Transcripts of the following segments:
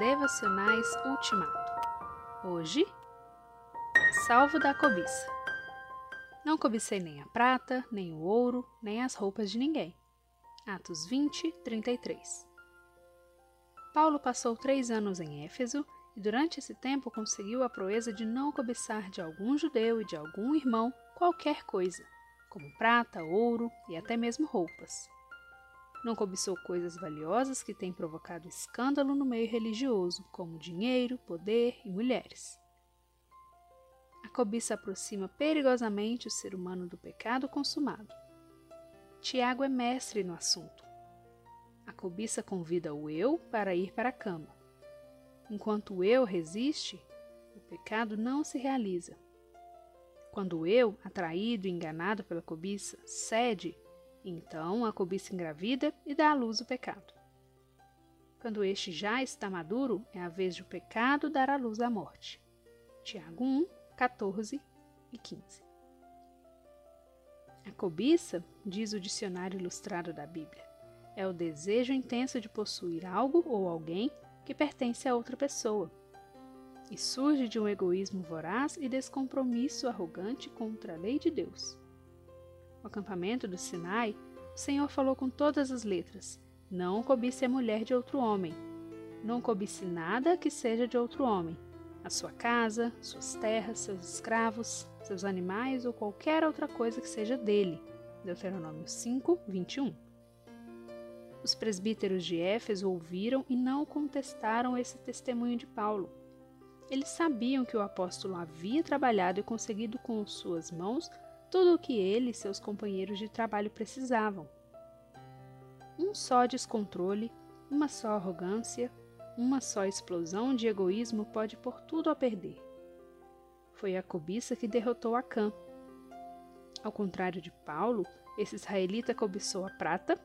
Devocionais Ultimato. Hoje, salvo da cobiça. Não cobicei nem a prata, nem o ouro, nem as roupas de ninguém. Atos 20, 33. Paulo passou três anos em Éfeso e durante esse tempo conseguiu a proeza de não cobiçar de algum judeu e de algum irmão qualquer coisa, como prata, ouro e até mesmo roupas. Não cobiçou coisas valiosas que têm provocado escândalo no meio religioso, como dinheiro, poder e mulheres. A cobiça aproxima perigosamente o ser humano do pecado consumado. Tiago é mestre no assunto. A cobiça convida o eu para ir para a cama. Enquanto o eu resiste, o pecado não se realiza. Quando o eu, atraído e enganado pela cobiça, cede, então a cobiça engravida e dá à luz o pecado. Quando este já está maduro, é a vez de o pecado dar à luz a morte. Tiago 1, 14 e 15. A cobiça, diz o dicionário ilustrado da Bíblia, é o desejo intenso de possuir algo ou alguém que pertence a outra pessoa, e surge de um egoísmo voraz e descompromisso arrogante contra a lei de Deus. No acampamento do Sinai, o Senhor falou com todas as letras: Não cobice a mulher de outro homem. Não cobice nada que seja de outro homem. A sua casa, suas terras, seus escravos, seus animais ou qualquer outra coisa que seja dele. Deuteronômio 5, 21. Os presbíteros de Éfeso ouviram e não contestaram esse testemunho de Paulo. Eles sabiam que o apóstolo havia trabalhado e conseguido com suas mãos tudo o que ele e seus companheiros de trabalho precisavam. Um só descontrole, uma só arrogância, uma só explosão de egoísmo pode pôr tudo a perder. Foi a cobiça que derrotou Acã. Ao contrário de Paulo, esse israelita cobiçou a prata,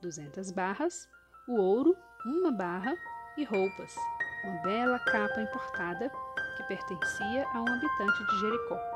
200 barras, o ouro, uma barra, e roupas, uma bela capa importada que pertencia a um habitante de Jericó.